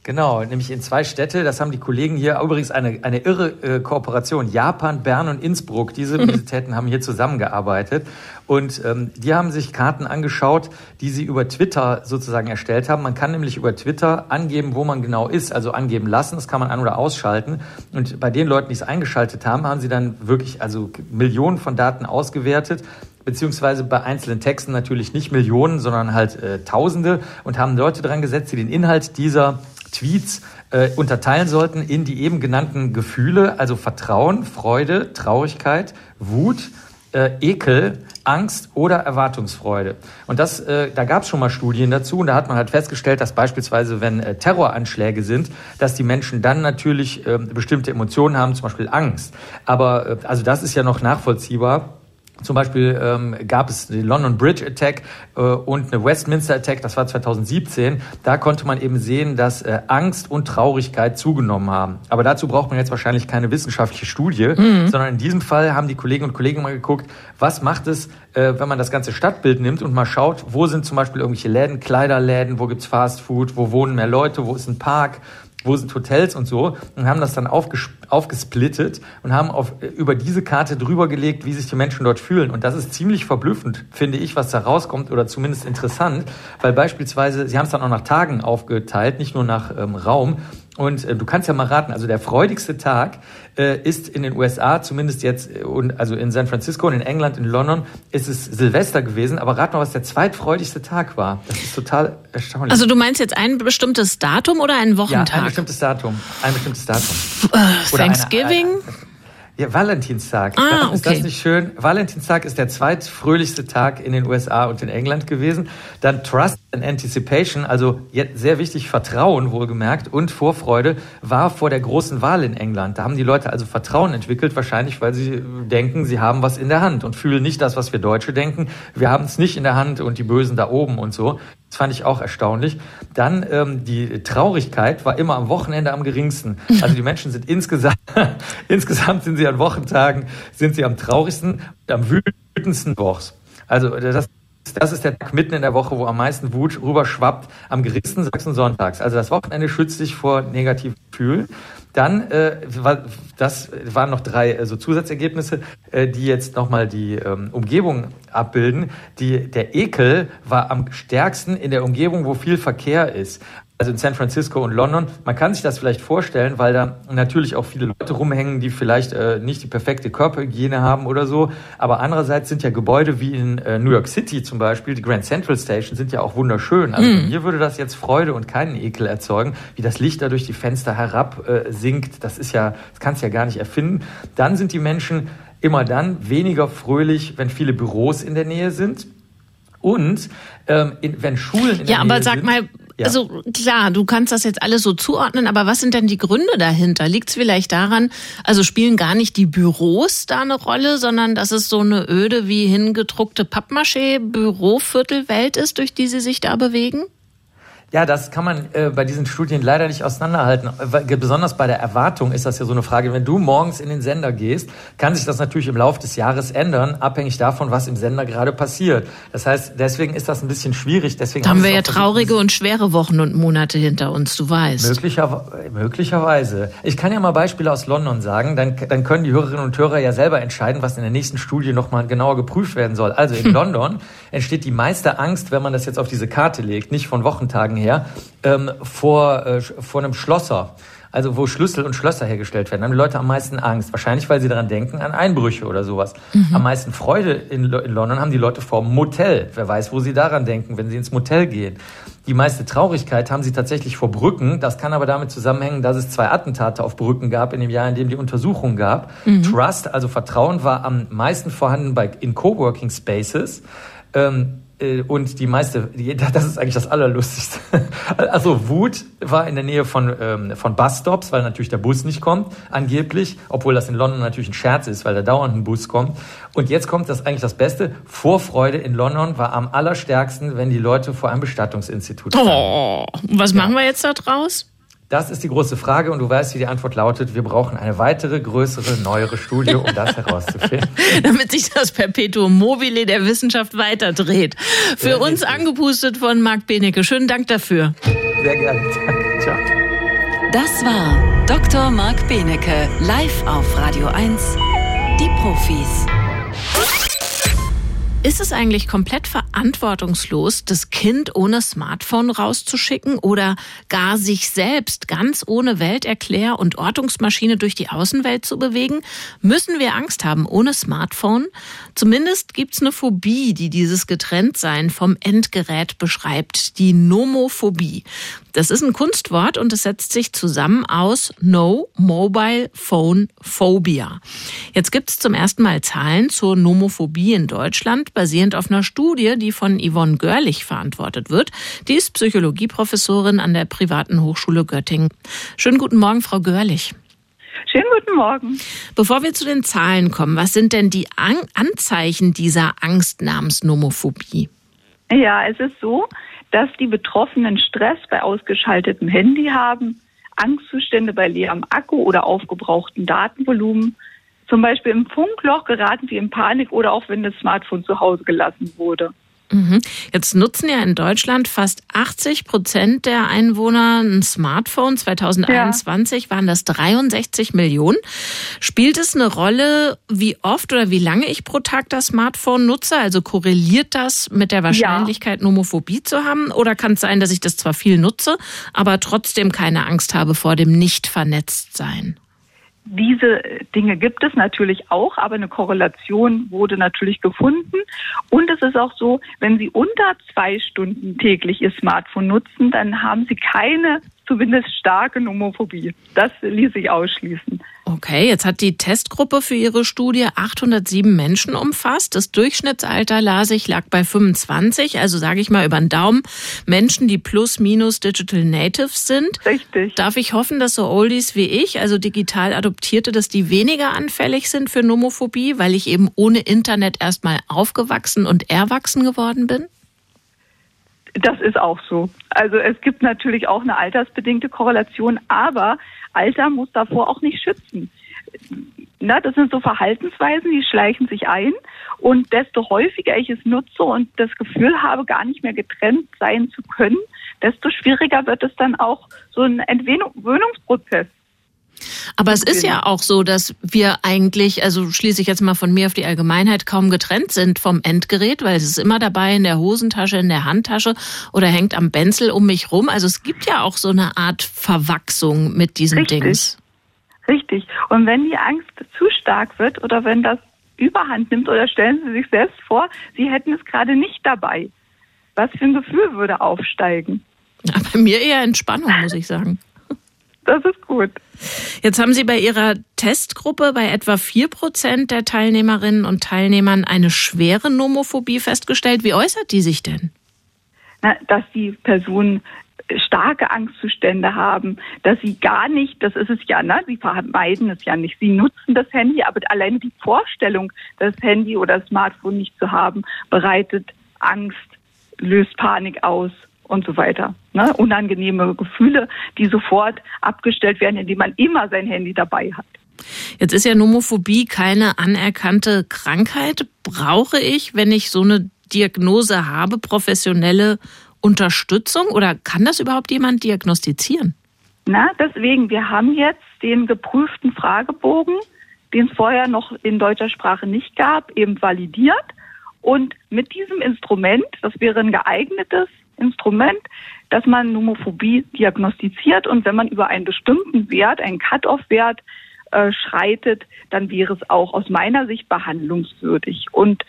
Genau, nämlich in zwei Städte. Das haben die Kollegen hier übrigens eine, eine irre äh, Kooperation. Japan, Bern und Innsbruck. Diese Universitäten haben hier zusammengearbeitet. Und ähm, die haben sich Karten angeschaut, die sie über Twitter sozusagen erstellt haben. Man kann nämlich über Twitter angeben, wo man genau ist, also angeben lassen. Das kann man an- oder ausschalten. Und bei den Leuten, die es eingeschaltet haben, haben sie dann wirklich also Millionen von Daten ausgewertet beziehungsweise bei einzelnen Texten natürlich nicht Millionen, sondern halt äh, Tausende und haben Leute dran gesetzt, die den Inhalt dieser Tweets äh, unterteilen sollten in die eben genannten Gefühle, also Vertrauen, Freude, Traurigkeit, Wut, äh, Ekel, Angst oder Erwartungsfreude. Und das, äh, da gab es schon mal Studien dazu und da hat man halt festgestellt, dass beispielsweise, wenn äh, Terroranschläge sind, dass die Menschen dann natürlich äh, bestimmte Emotionen haben, zum Beispiel Angst. Aber äh, also das ist ja noch nachvollziehbar. Zum Beispiel ähm, gab es den London Bridge Attack äh, und eine Westminster Attack, das war 2017. Da konnte man eben sehen, dass äh, Angst und Traurigkeit zugenommen haben. Aber dazu braucht man jetzt wahrscheinlich keine wissenschaftliche Studie, mhm. sondern in diesem Fall haben die Kolleginnen und Kollegen mal geguckt, was macht es, äh, wenn man das ganze Stadtbild nimmt und mal schaut, wo sind zum Beispiel irgendwelche Läden, Kleiderläden, wo gibt's Fast Food, wo wohnen mehr Leute, wo ist ein Park, wo sind Hotels und so und haben das dann aufges aufgesplittet und haben auf, über diese Karte drüber gelegt, wie sich die Menschen dort fühlen. Und das ist ziemlich verblüffend, finde ich, was da rauskommt oder zumindest interessant, weil beispielsweise, sie haben es dann auch nach Tagen aufgeteilt, nicht nur nach ähm, Raum. Und äh, du kannst ja mal raten, also der freudigste Tag äh, ist in den USA, zumindest jetzt, äh, und also in San Francisco und in England, in London, ist es Silvester gewesen. Aber rat mal, was der zweitfreudigste Tag war. Das ist total erstaunlich. Also du meinst jetzt ein bestimmtes Datum oder einen Wochentag? Ja, ein bestimmtes Datum. Ein bestimmtes Datum. Äh, Thanksgiving? Eine, eine, ja, Valentinstag. Ah, okay. Ist das nicht schön? Valentinstag ist der zweitfröhlichste Tag in den USA und in England gewesen. Dann Trust and Anticipation, also jetzt sehr wichtig, Vertrauen wohlgemerkt und Vorfreude war vor der großen Wahl in England. Da haben die Leute also Vertrauen entwickelt, wahrscheinlich weil sie denken, sie haben was in der Hand und fühlen nicht das, was wir Deutsche denken. Wir haben es nicht in der Hand und die Bösen da oben und so. Das fand ich auch erstaunlich. Dann ähm, die Traurigkeit war immer am Wochenende am geringsten. Also die Menschen sind insgesamt, insgesamt sind sie an Wochentagen, sind sie am traurigsten, am wütendsten Wochs. Also das, das ist der Tag mitten in der Woche, wo am meisten Wut rüberschwappt, am geringsten Sachsen sonntags. Also das Wochenende schützt sich vor negativen Gefühlen. Dann, äh, das waren noch drei äh, so Zusatzergebnisse, äh, die jetzt nochmal die ähm, Umgebung abbilden. Die, der Ekel war am stärksten in der Umgebung, wo viel Verkehr ist also in San Francisco und London. Man kann sich das vielleicht vorstellen, weil da natürlich auch viele Leute rumhängen, die vielleicht äh, nicht die perfekte Körperhygiene haben oder so. Aber andererseits sind ja Gebäude wie in äh, New York City zum Beispiel, die Grand Central Station, sind ja auch wunderschön. Also mm. mir würde das jetzt Freude und keinen Ekel erzeugen, wie das Licht da durch die Fenster herab äh, sinkt. Das ist ja, das kannst du ja gar nicht erfinden. Dann sind die Menschen immer dann weniger fröhlich, wenn viele Büros in der Nähe sind. Und ähm, in, wenn Schulen in der ja, Nähe aber sag sind, mal, ja. Also klar, du kannst das jetzt alles so zuordnen, aber was sind denn die Gründe dahinter? Liegt es vielleicht daran, also spielen gar nicht die Büros da eine Rolle, sondern dass es so eine öde wie hingedruckte Pappmaché-Büroviertelwelt ist, durch die sie sich da bewegen? Ja, das kann man äh, bei diesen Studien leider nicht auseinanderhalten. Besonders bei der Erwartung ist das ja so eine Frage. Wenn du morgens in den Sender gehst, kann sich das natürlich im Laufe des Jahres ändern, abhängig davon, was im Sender gerade passiert. Das heißt, deswegen ist das ein bisschen schwierig. Deswegen da haben wir ja traurige und schwere Wochen und Monate hinter uns, du weißt. Möglicher, möglicherweise. Ich kann ja mal Beispiele aus London sagen, dann, dann können die Hörerinnen und Hörer ja selber entscheiden, was in der nächsten Studie nochmal genauer geprüft werden soll. Also in London entsteht die meiste Angst, wenn man das jetzt auf diese Karte legt, nicht von Wochentagen her, ähm, vor, äh, vor einem Schlosser. Also wo Schlüssel und Schlösser hergestellt werden, haben die Leute am meisten Angst. Wahrscheinlich, weil sie daran denken, an Einbrüche oder sowas. Mhm. Am meisten Freude in, in London haben die Leute vor dem Motel. Wer weiß, wo sie daran denken, wenn sie ins Motel gehen. Die meiste Traurigkeit haben sie tatsächlich vor Brücken. Das kann aber damit zusammenhängen, dass es zwei Attentate auf Brücken gab in dem Jahr, in dem die Untersuchung gab. Mhm. Trust, also Vertrauen, war am meisten vorhanden bei, in Coworking Spaces. Ähm, äh, und die meiste, das ist eigentlich das Allerlustigste. Also Wut war in der Nähe von, ähm, von Busstops, weil natürlich der Bus nicht kommt, angeblich, obwohl das in London natürlich ein Scherz ist, weil da dauernd ein Bus kommt. Und jetzt kommt das eigentlich das Beste. Vorfreude in London war am allerstärksten, wenn die Leute vor einem Bestattungsinstitut standen. Oh, was machen wir jetzt da draus? Das ist die große Frage und du weißt, wie die Antwort lautet. Wir brauchen eine weitere, größere, neuere Studie, um das herauszufinden. Damit sich das Perpetuum mobile der Wissenschaft weiterdreht. Für ja, uns angepustet von Marc Benecke. Schönen Dank dafür. Sehr gerne. Danke. Ciao. Das war Dr. Marc Benecke, live auf Radio 1. Die Profis. Ist es eigentlich komplett verantwortungslos, das Kind ohne Smartphone rauszuschicken oder gar sich selbst ganz ohne Welterklär- und Ortungsmaschine durch die Außenwelt zu bewegen? Müssen wir Angst haben ohne Smartphone? Zumindest gibt es eine Phobie, die dieses Getrenntsein vom Endgerät beschreibt, die Nomophobie. Das ist ein Kunstwort und es setzt sich zusammen aus No Mobile Phone Phobia. Jetzt gibt es zum ersten Mal Zahlen zur Nomophobie in Deutschland, basierend auf einer Studie, die von Yvonne Görlich verantwortet wird. Die ist Psychologieprofessorin an der privaten Hochschule Göttingen. Schönen guten Morgen, Frau Görlich. Schönen guten Morgen. Bevor wir zu den Zahlen kommen, was sind denn die An Anzeichen dieser Angst namens Nomophobie? Ja, es ist so, dass die Betroffenen Stress bei ausgeschaltetem Handy haben, Angstzustände bei leerem Akku oder aufgebrauchten Datenvolumen. Zum Beispiel im Funkloch geraten sie in Panik oder auch wenn das Smartphone zu Hause gelassen wurde. Mhm. Jetzt nutzen ja in Deutschland fast 80 Prozent der Einwohner ein Smartphone. 2021 ja. waren das 63 Millionen. Spielt es eine Rolle, wie oft oder wie lange ich pro Tag das Smartphone nutze? Also korreliert das mit der Wahrscheinlichkeit, ja. Nomophobie zu haben? Oder kann es sein, dass ich das zwar viel nutze, aber trotzdem keine Angst habe vor dem Nicht-Vernetzt-Sein? Diese Dinge gibt es natürlich auch, aber eine Korrelation wurde natürlich gefunden. Und es ist auch so, wenn Sie unter zwei Stunden täglich Ihr Smartphone nutzen, dann haben Sie keine zumindest starke Nomophobie. Das ließ sich ausschließen. Okay, jetzt hat die Testgruppe für ihre Studie 807 Menschen umfasst. Das Durchschnittsalter las ich lag bei 25, also sage ich mal über den Daumen Menschen, die plus minus Digital Natives sind. Richtig. Darf ich hoffen, dass so Oldies wie ich, also digital Adoptierte, dass die weniger anfällig sind für Nomophobie, weil ich eben ohne Internet erstmal aufgewachsen und erwachsen geworden bin? Das ist auch so. Also es gibt natürlich auch eine altersbedingte Korrelation, aber Alter muss davor auch nicht schützen. Na, das sind so Verhaltensweisen, die schleichen sich ein. Und desto häufiger ich es nutze und das Gefühl habe, gar nicht mehr getrennt sein zu können, desto schwieriger wird es dann auch so ein Entwöhnungsprozess. Aber es ist ja auch so, dass wir eigentlich, also schließe ich jetzt mal von mir auf die Allgemeinheit, kaum getrennt sind vom Endgerät, weil es ist immer dabei in der Hosentasche, in der Handtasche oder hängt am Benzel um mich rum. Also es gibt ja auch so eine Art Verwachsung mit diesen Richtig. Dings. Richtig. Und wenn die Angst zu stark wird oder wenn das Überhand nimmt oder stellen Sie sich selbst vor, Sie hätten es gerade nicht dabei. Was für ein Gefühl würde aufsteigen? Ja, bei mir eher Entspannung, muss ich sagen. Das ist gut. Jetzt haben Sie bei Ihrer Testgruppe bei etwa vier Prozent der Teilnehmerinnen und Teilnehmern eine schwere Nomophobie festgestellt. Wie äußert die sich denn? Na, dass die Personen starke Angstzustände haben, dass sie gar nicht, das ist es ja, ne? sie vermeiden es ja nicht, sie nutzen das Handy, aber alleine die Vorstellung, das Handy oder das Smartphone nicht zu haben, bereitet Angst, löst Panik aus und so weiter. Ne? Unangenehme Gefühle, die sofort abgestellt werden, indem man immer sein Handy dabei hat. Jetzt ist ja Nomophobie keine anerkannte Krankheit. Brauche ich, wenn ich so eine Diagnose habe, professionelle Unterstützung oder kann das überhaupt jemand diagnostizieren? Na, deswegen, wir haben jetzt den geprüften Fragebogen, den es vorher noch in deutscher Sprache nicht gab, eben validiert. Und mit diesem Instrument, das wäre ein geeignetes Instrument, dass man Nomophobie diagnostiziert und wenn man über einen bestimmten Wert, einen Cut-off-Wert äh, schreitet, dann wäre es auch aus meiner Sicht behandlungswürdig. Und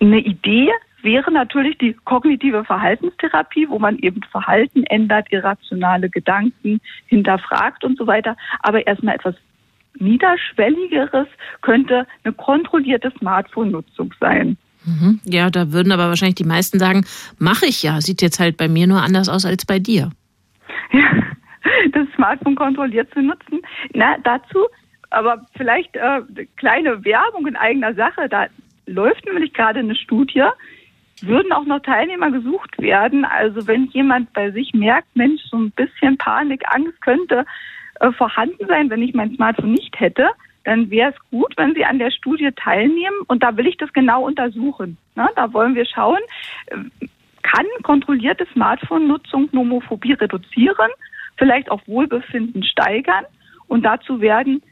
eine Idee wäre natürlich die kognitive Verhaltenstherapie, wo man eben Verhalten ändert, irrationale Gedanken hinterfragt und so weiter. Aber erstmal etwas Niederschwelligeres könnte eine kontrollierte Smartphone-Nutzung sein. Mhm. Ja, da würden aber wahrscheinlich die meisten sagen, mache ich ja. Sieht jetzt halt bei mir nur anders aus als bei dir. Ja, das Smartphone kontrolliert zu nutzen. Na, dazu, aber vielleicht äh, kleine Werbung in eigener Sache. Da läuft nämlich gerade eine Studie, würden auch noch Teilnehmer gesucht werden. Also wenn jemand bei sich merkt, Mensch, so ein bisschen Panik, Angst könnte äh, vorhanden sein, wenn ich mein Smartphone nicht hätte, dann wäre es gut, wenn Sie an der Studie teilnehmen. Und da will ich das genau untersuchen. Na, da wollen wir schauen, kann kontrollierte Smartphone-Nutzung Nomophobie reduzieren, vielleicht auch Wohlbefinden steigern. Und dazu werden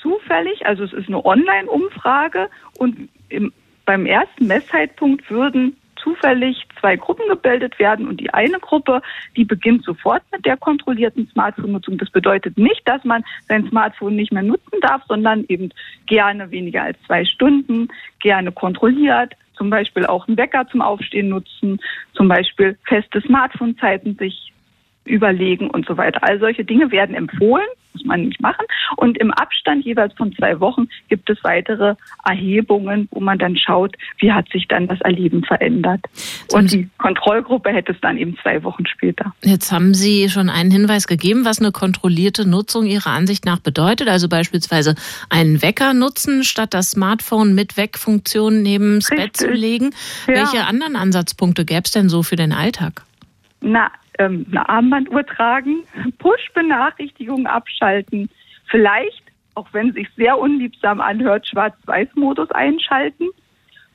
zufällig, also es ist eine Online-Umfrage und im beim ersten Messzeitpunkt würden zufällig zwei Gruppen gebildet werden und die eine Gruppe, die beginnt sofort mit der kontrollierten Smartphone-Nutzung. Das bedeutet nicht, dass man sein Smartphone nicht mehr nutzen darf, sondern eben gerne weniger als zwei Stunden, gerne kontrolliert, zum Beispiel auch einen Wecker zum Aufstehen nutzen, zum Beispiel feste Smartphone-Zeiten sich überlegen und so weiter. All solche Dinge werden empfohlen, muss man nicht machen. Und im Abstand jeweils von zwei Wochen gibt es weitere Erhebungen, wo man dann schaut, wie hat sich dann das Erleben verändert. Und die Kontrollgruppe hätte es dann eben zwei Wochen später. Jetzt haben Sie schon einen Hinweis gegeben, was eine kontrollierte Nutzung Ihrer Ansicht nach bedeutet. Also beispielsweise einen Wecker nutzen, statt das Smartphone mit Weckfunktion neben das Bett zu legen. Ja. Welche anderen Ansatzpunkte gäbe es denn so für den Alltag? Na, ähm, eine Armbanduhr tragen, Push-Benachrichtigungen abschalten, vielleicht, auch wenn es sich sehr unliebsam anhört, Schwarz-Weiß-Modus einschalten,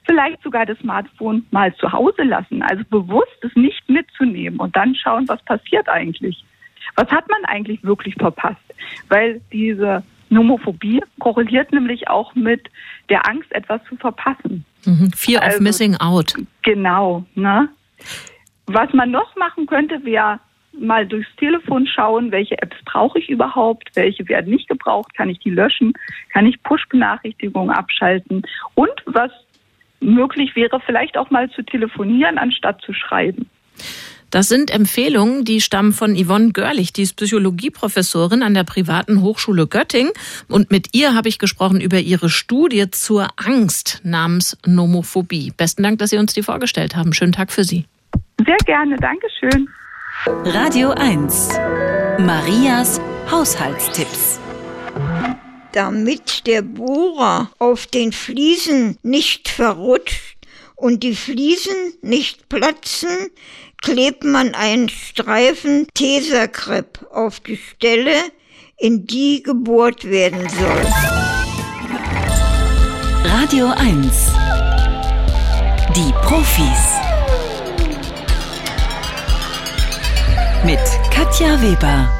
vielleicht sogar das Smartphone mal zu Hause lassen, also bewusst es nicht mitzunehmen und dann schauen, was passiert eigentlich. Was hat man eigentlich wirklich verpasst? Weil diese Nomophobie korreliert nämlich auch mit der Angst, etwas zu verpassen. Mhm. Fear also, of missing out. Genau. Ne? Was man noch machen könnte, wäre mal durchs Telefon schauen, welche Apps brauche ich überhaupt, welche werden nicht gebraucht, kann ich die löschen, kann ich Push-Benachrichtigungen abschalten und was möglich wäre, vielleicht auch mal zu telefonieren, anstatt zu schreiben. Das sind Empfehlungen, die stammen von Yvonne Görlich, die ist Psychologieprofessorin an der privaten Hochschule Göttingen. Und mit ihr habe ich gesprochen über ihre Studie zur Angst namens Nomophobie. Besten Dank, dass Sie uns die vorgestellt haben. Schönen Tag für Sie. Sehr gerne, Dankeschön. Radio 1. Marias Haushaltstipps. Damit der Bohrer auf den Fliesen nicht verrutscht und die Fliesen nicht platzen, klebt man einen Streifen Tesakrepp auf die Stelle, in die gebohrt werden soll. Radio 1. Die Profis. Mit Katja Weber.